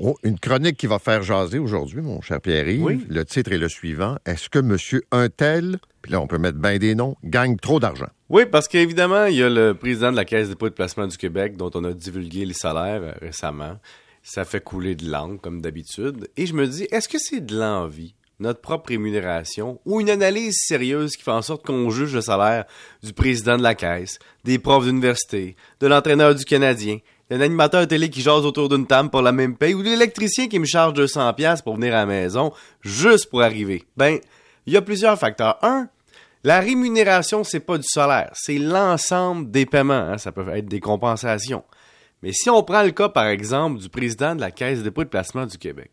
Oh, une chronique qui va faire jaser aujourd'hui, mon cher Pierre-Yves. Oui. Le titre est le suivant. Est-ce que monsieur Untel, puis là, on peut mettre bien des noms, gagne trop d'argent? Oui, parce qu'évidemment, il y a le président de la Caisse des dépôts de placement du Québec dont on a divulgué les salaires euh, récemment. Ça fait couler de l'encre, comme d'habitude. Et je me dis, est-ce que c'est de l'envie, notre propre rémunération, ou une analyse sérieuse qui fait en sorte qu'on juge le salaire du président de la Caisse, des profs d'université, de l'entraîneur du Canadien, d'un animateur télé qui jase autour d'une table pour la même paye, ou l'électricien qui me charge 200$ piastres pour venir à la maison, juste pour arriver? Ben, il y a plusieurs facteurs. Un, la rémunération, c'est pas du salaire, c'est l'ensemble des paiements. hein. Ça peut être des compensations. Mais si on prend le cas, par exemple, du président de la Caisse de dépôt et de placement du Québec,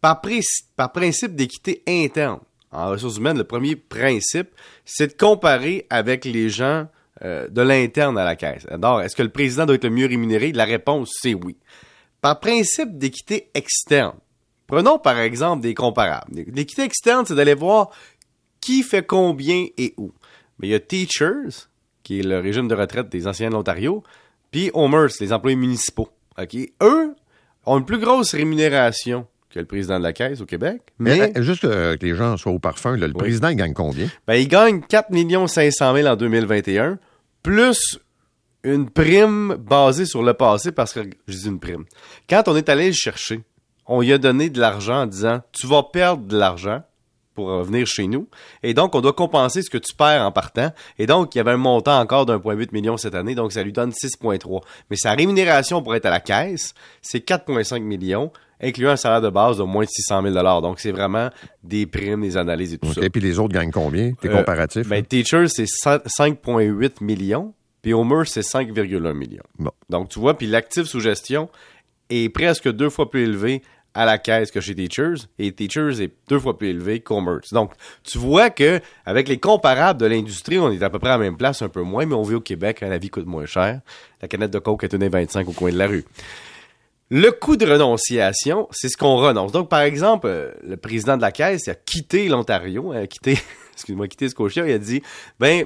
par principe d'équité interne, en ressources humaines, le premier principe, c'est de comparer avec les gens euh, de l'interne à la Caisse. Alors, est-ce que le président doit être le mieux rémunéré? La réponse, c'est oui. Par principe d'équité externe, prenons par exemple des comparables. L'équité externe, c'est d'aller voir qui fait combien et où. Mais il y a Teachers, qui est le régime de retraite des anciens de l'Ontario, puis Homers, les employés municipaux. Eux ont une plus grosse rémunération que le président de la Caisse au Québec, mais Mais, euh, juste euh, que les gens soient au parfum, là, le Oui. président il gagne combien? ben, il gagne 4 500 000 en 2021, plus une prime basée sur le passé, parce que, je dis une prime. Quand on est allé le chercher, on lui a donné de l'argent en disant, tu vas perdre de l'argent pour revenir chez nous, et donc on doit compenser ce que tu perds en partant, et donc il y avait un montant encore d'1,8 million cette année, donc ça lui donne 6,3. Mais sa rémunération pour être à la caisse, c'est 4,5 millions, incluant un salaire de base de moins de 600 000 Donc c'est vraiment des primes, des analyses et tout ça. Et puis les autres gagnent combien? T'es Euh, comparatif? Ben, Teacher, c'est 5,8 millions, puis Homer, c'est 5,1 millions. Bon. Donc, tu vois, puis l'actif sous gestion est presque deux fois plus élevé à la caisse que chez Teachers, et Teachers est deux fois plus élevé qu'Homer. Donc, tu vois que avec les comparables de l'industrie, on est à peu près à la même place, un peu moins, mais on vit au Québec, hein, la vie coûte moins cher. La canette de coke est 1,25 au coin de la rue. Le coût de renonciation, c'est ce qu'on renonce. Donc, par exemple, euh, le président de la Caisse il a quitté l'Ontario, a quitté, excuse-moi, quitté Scotia, il a dit, ben,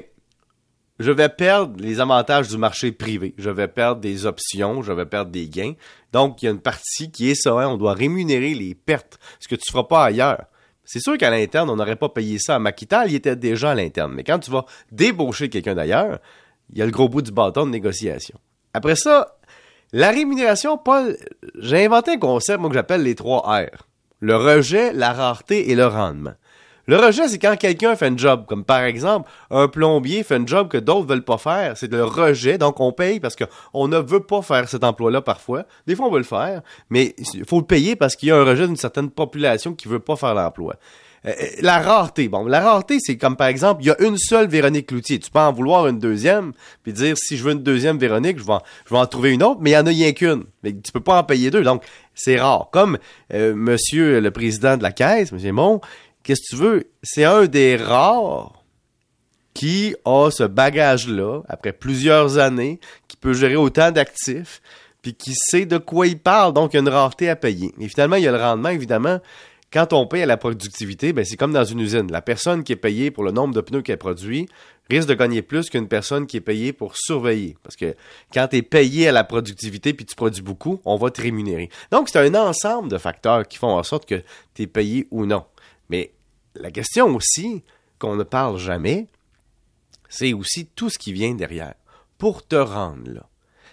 je vais perdre les avantages du marché privé. Je vais perdre des options, je vais perdre des gains. Donc, il y a une partie qui est ça, hein, on doit rémunérer les pertes, ce que tu feras pas ailleurs. C'est sûr qu'à l'interne, on n'aurait pas payé ça à Maquital, il était déjà à l'interne. Mais quand tu vas débaucher quelqu'un d'ailleurs, il y a le gros bout du bâton de négociation. Après ça, la rémunération, Paul, j'ai inventé un concept, moi, que j'appelle les trois R. Le rejet, la rareté et le rendement. Le rejet, c'est quand quelqu'un fait un job, comme par exemple, un plombier fait un job que d'autres veulent pas faire. C'est le rejet, donc on paye parce qu'on ne veut pas faire cet emploi-là parfois. Des fois, on veut le faire, mais il faut le payer parce qu'il y a un rejet d'une certaine population qui veut pas faire l'emploi. Euh, euh, la rareté, bon, la rareté, c'est comme par exemple, il y a une seule Véronique Cloutier. Tu peux en vouloir une deuxième, puis dire si je veux une deuxième Véronique, je vais en, trouver une autre, mais il y en a rien qu'une. Mais tu peux pas en payer deux, donc c'est rare. Comme euh, Monsieur le président de la caisse, Monsieur Mon, qu'est-ce que tu veux? C'est un des rares qui a ce bagage-là après plusieurs années, qui peut gérer autant d'actifs, puis qui sait de quoi il parle. Donc il y a une rareté à payer. Et finalement, il y a le rendement, évidemment quand on paye à la productivité, ben c'est comme dans une usine. La personne qui est payée pour le nombre de pneus qu'elle produit risque de gagner plus qu'une personne qui est payée pour surveiller. Parce que quand tu es payé à la productivité puis tu produis beaucoup, on va te rémunérer. Donc, c'est un ensemble de facteurs qui font en sorte que tu es payé ou non. Mais la question aussi, qu'on ne parle jamais, c'est aussi tout ce qui vient derrière. Pour te rendre là.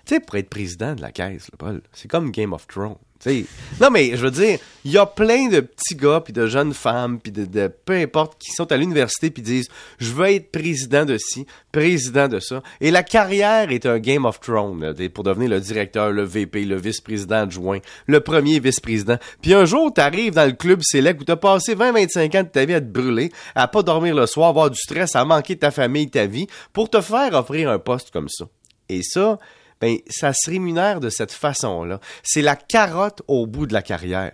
Tu sais, pour être président de la caisse, là, Paul, c'est comme Game of Thrones. T'sais, non, mais je veux dire, il y a plein de petits gars, puis de jeunes femmes, puis de, peu importe, qui sont à l'université, puis disent Je veux être président de ci, président de ça. Et la carrière est un Game of Thrones, là, pour devenir le directeur, le VP, le vice-président adjoint, le premier vice-président. Puis un jour, t'arrives dans le club select où t'as passé 20-25 ans de ta vie à te brûler, à pas dormir le soir, avoir du stress, à manquer ta famille, ta vie, pour te faire offrir un poste comme ça. Et ça, ben, ça se rémunère de cette façon-là. C'est la carotte au bout de la carrière.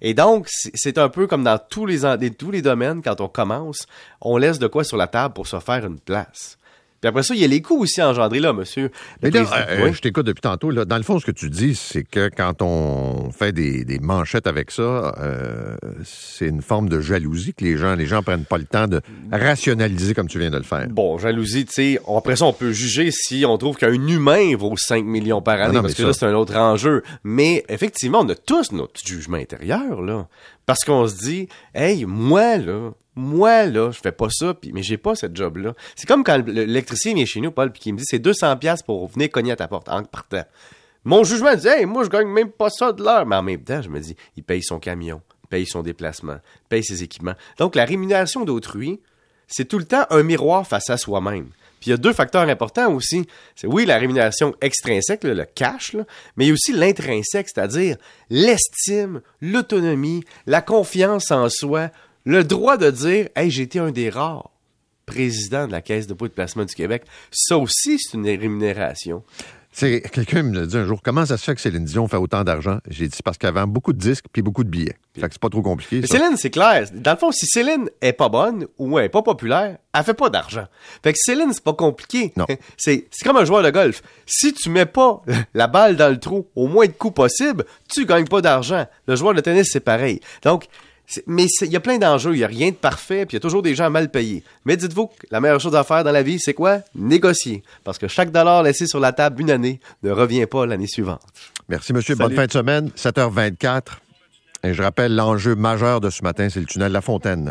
Et donc, c'est un peu comme dans tous les, tous domaines, quand on commence, on laisse de quoi sur la table pour se faire une place. Puis après ça, il y a les coûts aussi engendrés là, monsieur. Mais là, euh, Oui. je t'écoute depuis tantôt. Là. Dans le fond, ce que tu dis, c'est que quand on fait des, des manchettes avec ça, euh, c'est une forme de jalousie que les gens, les gens prennent pas le temps de rationaliser comme tu viens de le faire. Bon, jalousie, tu sais, après ça, on peut juger si on trouve qu'un humain vaut 5 millions par année, non, parce que là, c'est un autre enjeu. Mais effectivement, on a tous notre petit jugement intérieur, là. Parce qu'on se dit, hey, moi, là, moi, là, je fais pas ça, pis, mais j'ai pas cette job-là. C'est comme quand le- l'électricien vient chez nous, Paul, puis qui me dit, c'est 200 pièces pour venir cogner à ta porte, en partant. Mon jugement dit, hey, moi, je gagne même pas ça de l'heure. Mais en même temps, je me dis, il paye son camion, paye son déplacement, paye ses équipements. Donc, la rémunération d'autrui, c'est tout le temps un miroir face à soi-même. Puis il y a deux facteurs importants aussi. C'est oui, la rémunération extrinsèque, le cash, mais il y a aussi l'intrinsèque, c'est-à-dire l'estime, l'autonomie, la confiance en soi, le droit de dire Hey, j'ai été un des rares présidents de la Caisse de dépôt de placement du Québec. Ça aussi, c'est une rémunération. C'est quelqu'un me l'a dit un jour. Comment ça se fait que Céline Dion fait autant d'argent? J'ai dit parce qu'elle vend beaucoup de disques puis beaucoup de billets. Fait que c'est pas trop compliqué. Mais ça. Céline, c'est clair. Dans le fond, si Céline est pas bonne ou elle est pas populaire, elle fait pas d'argent. Fait que Céline, c'est pas compliqué. Non. C'est, c'est comme un joueur de golf. Si tu mets pas la balle dans le trou au moins de coups possible, tu gagnes pas d'argent. Le joueur de tennis, c'est pareil. Donc, mais c'est- il y a plein d'enjeux, il y a rien de parfait, puis il y a toujours des gens mal payés. Mais dites-vous que la meilleure chose à faire dans la vie, c'est quoi? Négocier. Parce que chaque dollar laissé sur la table une année ne revient pas l'année suivante. Merci, monsieur. Salut. Bonne fin de semaine. 7h24. Et je rappelle, l'enjeu majeur de ce matin, c'est le tunnel La Fontaine.